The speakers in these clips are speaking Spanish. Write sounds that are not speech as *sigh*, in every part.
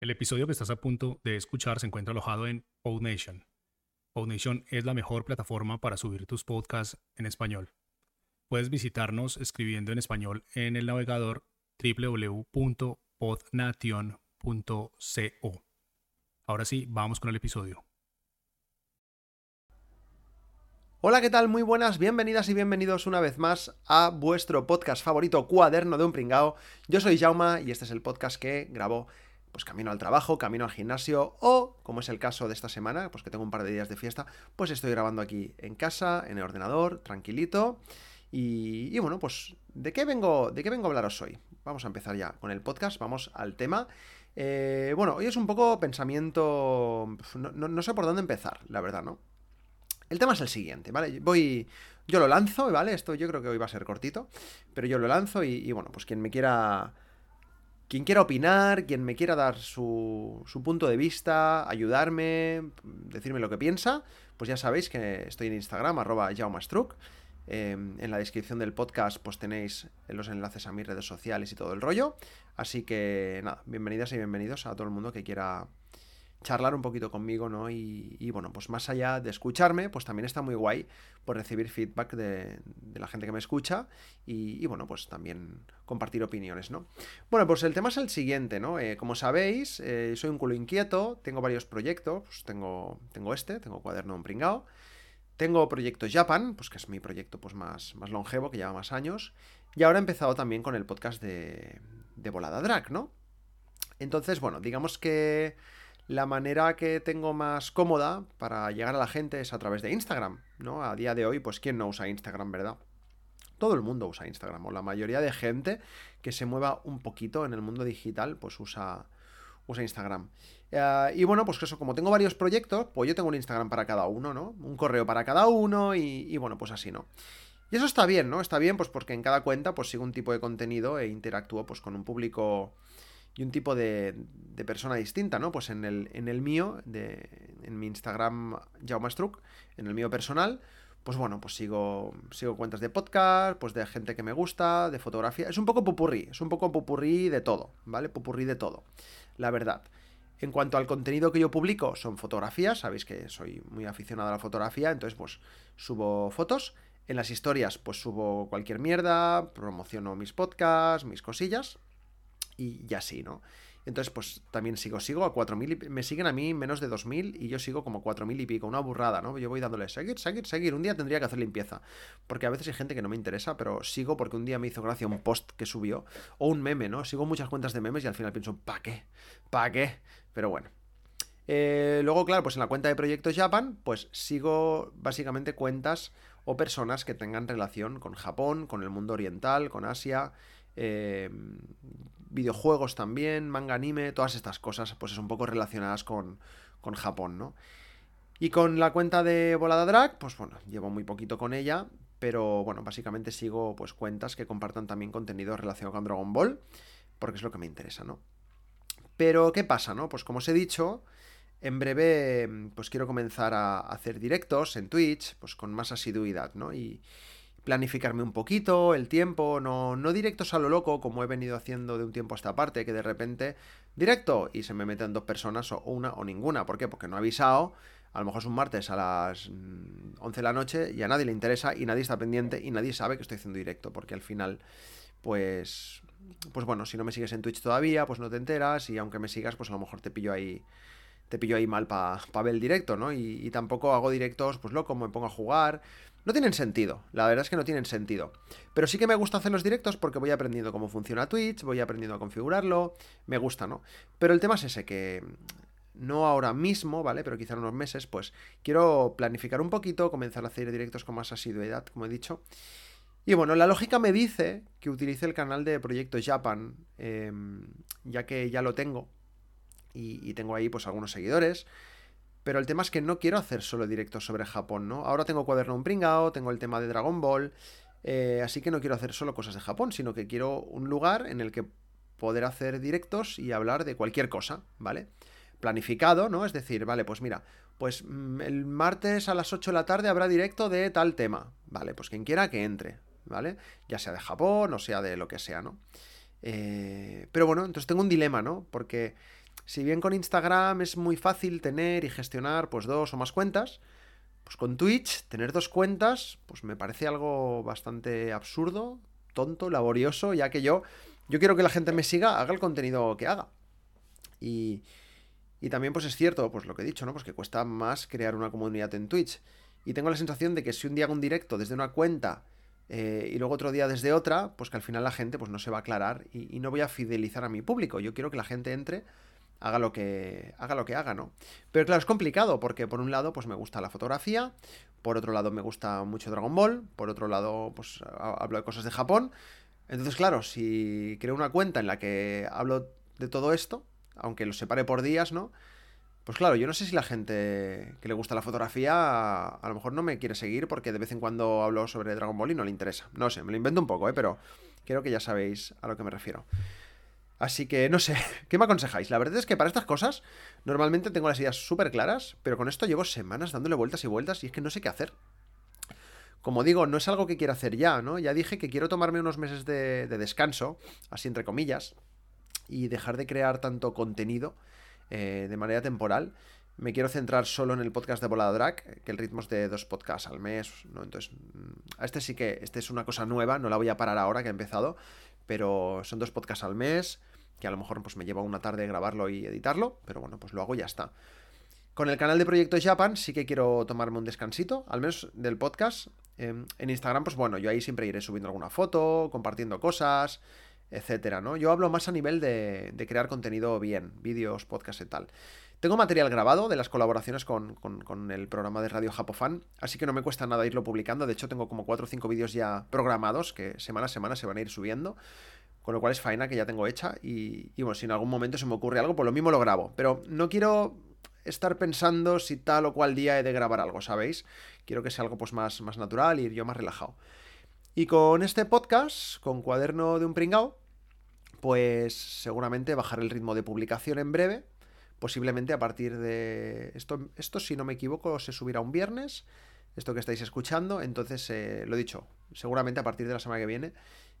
El episodio que estás a punto de escuchar se encuentra alojado en PodNation. PodNation es la mejor plataforma para subir tus podcasts en español. Puedes visitarnos escribiendo en español en el navegador www.podnation.co. Ahora sí, vamos con el episodio. Hola, ¿qué tal? Muy buenas, bienvenidas y bienvenidos una vez más a vuestro podcast favorito, Cuaderno de un Pringao. Yo soy Jauma y este es el podcast que grabo pues camino al trabajo, camino al gimnasio o, como es el caso de esta semana, pues que tengo un par de días de fiesta, pues estoy grabando aquí en casa, en el ordenador, tranquilito. Y, bueno, pues ¿de qué, vengo, ¿de qué vengo a hablaros hoy? Vamos a empezar ya con el podcast, vamos al tema. Eh, bueno, hoy es un poco pensamiento... No, sé por dónde empezar, la verdad, ¿no? El tema es el siguiente, ¿vale? Voy... Yo lo lanzo, ¿vale? Esto yo creo que hoy va a ser cortito, pero yo lo lanzo y bueno, pues quien me quiera quien quiera opinar, quien me quiera dar su, punto de vista, ayudarme, decirme lo que piensa, pues ya sabéis que estoy en Instagram, arroba jaumastruc. Em, en la descripción del podcast pues tenéis los enlaces a mis redes sociales y todo el rollo. Así que nada, bienvenidas y bienvenidos a todo el mundo que quiera charlar un poquito conmigo, ¿no? Y, bueno, pues más allá de escucharme, pues también está muy guay por recibir feedback de, la gente que me escucha y, bueno, pues también compartir opiniones, ¿no? Bueno, pues el tema es el siguiente, ¿no? Eh, como sabéis, eh, soy un culo inquieto, tengo varios proyectos, pues tengo, tengo este, tengo Cuaderno un pringao, tengo Proyecto Japan, pues que es mi proyecto pues más, más longevo, que lleva más años, y ahora he empezado también con el podcast de, de Volada Drag, ¿no? Entonces, bueno, digamos que la manera que tengo más cómoda para llegar a la gente es a través de Instagram, ¿no? A día de hoy, pues ¿quién no usa Instagram, verdad? Todo el mundo usa Instagram, o la mayoría de gente que se mueva un poquito en el mundo digital, pues usa, usa Instagram. Eh, y bueno, pues eso, como tengo varios proyectos, pues yo tengo un Instagram para cada uno, ¿no? Un correo para cada uno y, y bueno, pues así, ¿no? Y eso está bien, ¿no? Está bien, pues porque en cada cuenta pues sigo un tipo de contenido e interactúo pues con un público y un tipo de, persona distinta, ¿no? Pues en el, en el mío, de, en mi Instagram Jaumastruc, en el mío personal, pues bueno, pues sigo, sigo cuentas de podcast, pues de gente que me gusta, de fotografía. Es un poco pupurrí, es un poco pupurrí de todo, ¿vale? Pupurrí de todo, la verdad. En cuanto al contenido que yo publico, son fotografías, sabéis que soy muy aficionado a la fotografía, entonces pues subo fotos. En las historias pues subo cualquier mierda, promociono mis podcasts, mis cosillas, y, así, ¿no? Entonces, pues también sigo, sigo a 4.000, me siguen a mí menos de 2.000 y yo sigo como 4.000 y pico, una burrada, ¿no? Yo voy dándole seguir, seguir, seguir. Un día tendría que hacer limpieza, porque a veces hay gente que no me interesa, pero sigo porque un día me hizo gracia un post que subió, o un meme, ¿no? Sigo muchas cuentas de memes y al final pienso, ¿pa' qué? ¿Pa' qué? Pero bueno. Eh, luego, claro, pues en la cuenta de Proyecto Japan, pues sigo básicamente cuentas o personas que tengan relación con Japón, con el mundo oriental, con Asia, eh, videojuegos también, manga anime, todas estas cosas, pues es un poco relacionadas con, con Japón, ¿no? Y con la cuenta de Volada Drag, pues bueno, llevo muy poquito con ella, pero bueno, básicamente sigo pues cuentas que compartan también contenido relacionado con Dragon Ball, porque es lo que me interesa, ¿no? Pero, ¿qué pasa, no? Pues como os he dicho, en breve pues quiero comenzar a hacer directos en Twitch, pues con más asiduidad, ¿no? Y, planificarme un poquito el tiempo, no, no directos a lo loco como he venido haciendo de un tiempo a esta parte, que de repente directo y se me meten dos personas o una o ninguna. ¿Por qué? Porque no he avisado. A lo mejor es un martes a las 11 mm, de la noche y a nadie le interesa y nadie está pendiente y nadie sabe que estoy haciendo directo, porque al final, pues, pues bueno, si no me sigues en Twitch todavía, pues no te enteras y aunque me sigas, pues a lo mejor te pillo ahí te pillo ahí mal para pa ver el directo, ¿no? Y, tampoco hago directos, pues loco, me pongo a jugar. No tienen sentido, la verdad es que no tienen sentido. Pero sí que me gusta hacer los directos porque voy aprendiendo cómo funciona Twitch, voy aprendiendo a configurarlo, me gusta, ¿no? Pero el tema es ese, que no ahora mismo, ¿vale? Pero quizá en unos meses, pues quiero planificar un poquito, comenzar a hacer directos con más asiduidad, como he dicho. Y bueno, la lógica me dice que utilice el canal de Proyecto Japan, em, ya que ya lo tengo y, tengo ahí pues algunos seguidores. Pero el tema es que no quiero hacer solo directos sobre Japón, ¿no? Ahora tengo cuaderno un pringao, tengo el tema de Dragon Ball, eh, así que no quiero hacer solo cosas de Japón, sino que quiero un lugar en el que poder hacer directos y hablar de cualquier cosa, ¿vale? Planificado, ¿no? Es decir, vale, pues mira, pues mm, el martes a las 8 de la tarde habrá directo de tal tema, ¿vale? Pues quien quiera que entre, ¿vale? Ya sea de Japón o sea de lo que sea, ¿no? Eh, pero bueno, entonces tengo un dilema, ¿no? Porque Si bien con Instagram es muy fácil tener y gestionar pues dos o más cuentas, pues con Twitch tener dos cuentas pues me parece algo bastante absurdo, tonto, laborioso, ya que yo yo quiero que la gente me siga, haga el contenido que haga. Y, y también pues es cierto, pues lo que he dicho, ¿no? Pues que cuesta más crear una comunidad en Twitch. Y tengo la sensación de que si un día hago un directo desde una cuenta eh, y luego otro día desde otra, pues que al final la gente pues no se va a aclarar y, y, no voy a fidelizar a mi público. Yo quiero que la gente entre haga lo que haga lo que haga, ¿no? Pero claro, es complicado porque por un lado pues me gusta la fotografía, por otro lado me gusta mucho Dragon Ball, por otro lado pues hablo de cosas de Japón. Entonces, claro, si creo una cuenta en la que hablo de todo esto, aunque lo separe por días, ¿no? Pues claro, yo no sé si la gente que le gusta la fotografía a, lo mejor no me quiere seguir porque de vez en cuando hablo sobre Dragon Ball y no le interesa. No sé, me lo invento un poco, ¿eh? Pero creo que ya sabéis a lo que me refiero. Así que no sé, *laughs* ¿qué me aconsejáis? La verdad es que para estas cosas normalmente tengo las ideas súper claras, pero con esto llevo semanas dándole vueltas y vueltas y es que no sé qué hacer. Como digo, no es algo que quiero hacer ya, ¿no? Ya dije que quiero tomarme unos meses de, de descanso, así entre comillas, y dejar de crear tanto contenido eh, de manera temporal. Me quiero centrar solo en el podcast de Volada Drag, que el ritmo es de dos podcasts al mes, ¿no? Entonces, a este sí que, este es una cosa nueva, no la voy a parar ahora que he empezado, pero son dos podcasts al mes, que a lo mejor pues me lleva una tarde grabarlo y editarlo, pero bueno, pues lo hago y ya está. Con el canal de Proyecto Japan sí que quiero tomarme un descansito, al menos del podcast. en Instagram, pues bueno, yo ahí siempre iré subiendo alguna foto, compartiendo cosas, etcétera, ¿no? Yo hablo más a nivel de, crear contenido bien, vídeos, podcasts y tal. Tengo material grabado de las colaboraciones con, con, con, el programa de Radio Japofan, así que no me cuesta nada irlo publicando. De hecho, tengo como 4 o 5 vídeos ya programados que semana a semana se van a ir subiendo. Con lo cual es faena que ya tengo hecha y, y, bueno, si en algún momento se me ocurre algo, pues lo mismo lo grabo. Pero no quiero estar pensando si tal o cual día he de grabar algo, ¿sabéis? Quiero que sea algo pues más, más natural y yo más relajado. Y con este podcast, con Cuaderno de un Pringao, pues seguramente bajar el ritmo de publicación en breve. Posiblemente a partir de... Esto, esto si no me equivoco, se subirá un viernes. Esto que estáis escuchando. Entonces, eh, lo dicho, seguramente a partir de la semana que viene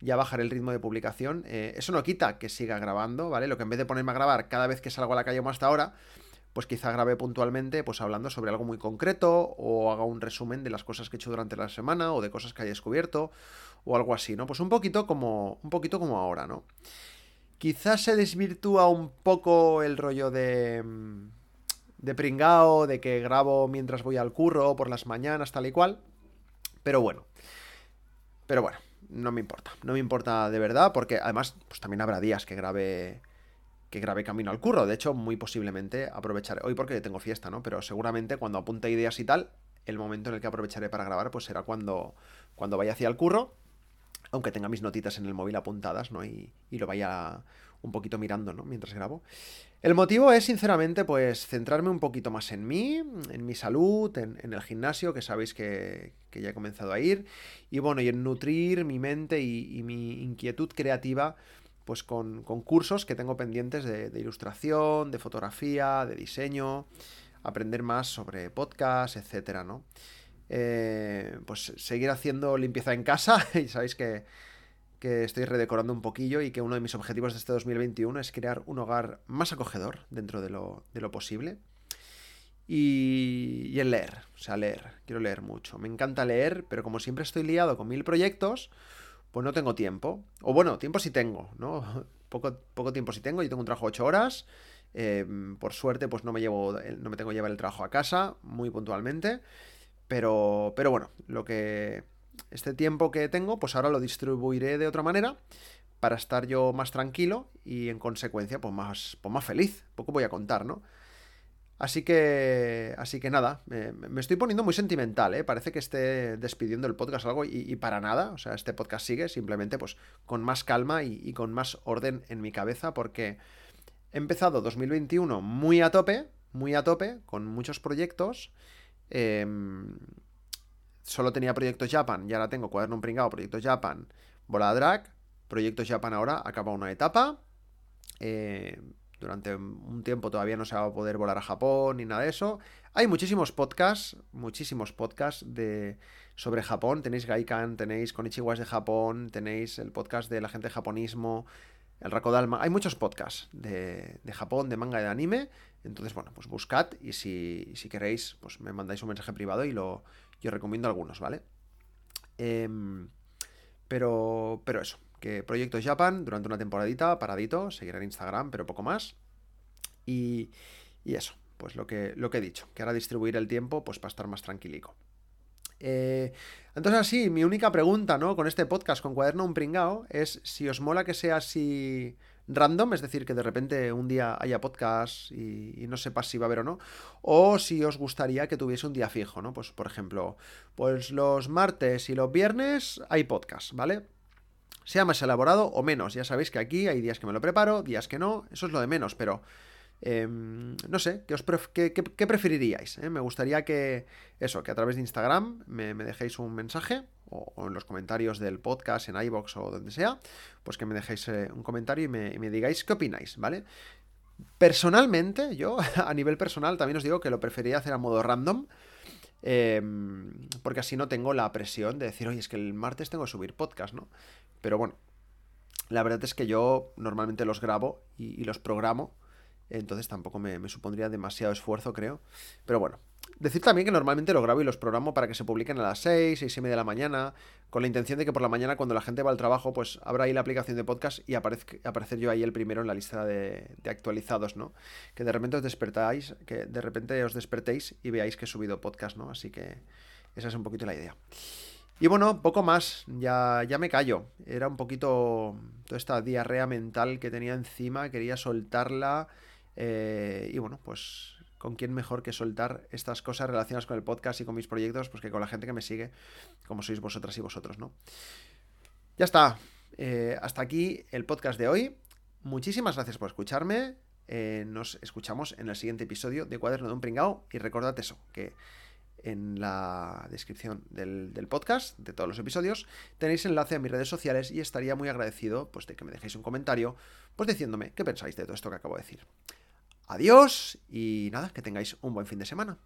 ya bajaré el ritmo de publicación. Eh, eso no quita que siga grabando, ¿vale? Lo que en vez de ponerme a grabar cada vez que salgo a la calle como hasta ahora, pues quizá grabe puntualmente, pues hablando sobre algo muy concreto, o haga un resumen de las cosas que he hecho durante la semana, o de cosas que haya descubierto, o algo así, ¿no? Pues un poquito como. Un poquito como ahora, ¿no? Quizás se desvirtúa un poco el rollo de. De pringao, de que grabo mientras voy al curro, por las mañanas, tal y cual. Pero bueno. Pero bueno no me importa. No me importa de verdad, porque además, pues también habrá días que grabe. Que grabe camino al curro. De hecho, muy posiblemente aprovecharé. Hoy porque tengo fiesta, ¿no? Pero seguramente cuando apunte ideas y tal, el momento en el que aprovecharé para grabar, pues será cuando, cuando vaya hacia el curro. Aunque tenga mis notitas en el móvil apuntadas, ¿no? Y, y lo vaya un poquito mirando, ¿no? Mientras grabo. El motivo es, sinceramente, pues centrarme un poquito más en mí, en mi salud, en, el gimnasio, que sabéis que, que, ya he comenzado a ir, y bueno, y en nutrir mi mente y, mi inquietud creativa, pues con, con, cursos que tengo pendientes de, de, ilustración, de fotografía, de diseño, aprender más sobre podcast, etcétera, ¿no? Eh, pues seguir haciendo limpieza en casa, *laughs* y sabéis que que estoy redecorando un poquillo y que uno de mis objetivos de este 2021 es crear un hogar más acogedor dentro de lo, de lo posible. Y, y el leer, o sea, leer, quiero leer mucho. Me encanta leer, pero como siempre estoy liado con mil proyectos, pues no tengo tiempo. O bueno, tiempo sí tengo, ¿no? *laughs* Poco, poco tiempo sí tengo, yo tengo un trabajo de 8 horas. Eh, por suerte, pues no me llevo, no me tengo que llevar el trabajo a casa, muy puntualmente. Pero, pero bueno, lo que, este tiempo que tengo, pues ahora lo distribuiré de otra manera para estar yo más tranquilo y en consecuencia pues más, pues más feliz. Poco voy a contar, ¿no? Así que, así que nada, me, estoy poniendo muy sentimental, ¿eh? Parece que esté despidiendo el podcast algo y, y, para nada, o sea, este podcast sigue simplemente pues con más calma y, y, con más orden en mi cabeza porque he empezado 2021 muy a tope, muy a tope, con muchos proyectos. Eh, solo tenía Proyectos Japan y ahora tengo Cuaderno Pringado, Proyectos Japan, Bola Drag. Proyectos Japan ahora acaba una etapa. Eh, durante un tiempo todavía no se va a poder volar a Japón ni nada de eso. Hay muchísimos podcasts, muchísimos podcasts de, sobre Japón. Tenéis Gaikan, tenéis Konichiwas de Japón, tenéis el podcast de la gente de japonismo. el Rakodalma. Hay muchos podcasts de, Japón, de manga y de anime. Entonces, bueno, pues buscad y si, queréis, pues me mandáis un mensaje privado y lo, yo recomiendo algunos, ¿vale? Em, pero, pero eso, que Proyecto Japan durante una temporadita, paradito, seguirá en Instagram, pero poco más. Y, y eso, pues lo que, lo que he dicho, que ahora distribuir el tiempo pues para estar más tranquilico. Eh, entonces así, mi única pregunta, ¿no? Con este podcast, con Cuaderno Un Pringao, es si os mola que sea así random, es decir, que de repente un día haya podcast y, no sepas si va a haber o no, o si os gustaría que tuviese un día fijo, ¿no? Pues por ejemplo, pues los martes y los viernes hay podcast, ¿vale? Sea más elaborado o menos, ya sabéis que aquí hay días que me lo preparo, días que no, eso es lo de menos, pero Em, no sé, ¿qué, preferiríais? Eh? Me gustaría que eso, que a través de Instagram me, dejéis un mensaje o, en los comentarios del podcast, en iBox o donde sea, pues que me dejéis eh, un comentario y me, digáis qué opináis, ¿vale? Personalmente, yo *laughs* a nivel personal también os digo que lo preferiría hacer a modo random. Em, porque así no tengo la presión de decir, oye, es que el martes tengo que subir podcast, ¿no? Pero bueno, la verdad es que yo normalmente los grabo y los programo entonces tampoco me, supondría demasiado esfuerzo, creo. Pero bueno, decir también que normalmente lo grabo y los programo para que se publiquen a las 6, 6 y media de la mañana, con la intención de que por la mañana cuando la gente va al trabajo, pues abra ahí la aplicación de podcast y aparecer yo ahí el primero en la lista de, actualizados, ¿no? Que de repente os despertáis, que de repente os despertéis y veáis que he subido podcast, ¿no? Así que esa es un poquito la idea. Y bueno, poco más, ya, ya me callo. Era un poquito toda esta diarrea mental que tenía encima, quería soltarla eh, y bueno, pues con quién mejor que soltar estas cosas relacionadas con el podcast y con mis proyectos, pues que con la gente que me sigue, como sois vosotras y vosotros, ¿no? Ya está. Eh, hasta aquí el podcast de hoy. Muchísimas gracias por escucharme. Eh, nos escuchamos en el siguiente episodio de Cuaderno de un Pringao. Y recordad eso, que en la descripción del, del, podcast, de todos los episodios, tenéis enlace a mis redes sociales y estaría muy agradecido pues, de que me dejéis un comentario pues diciéndome qué pensáis de todo esto que acabo de decir. Adiós y nada, que tengáis un buen fin de semana.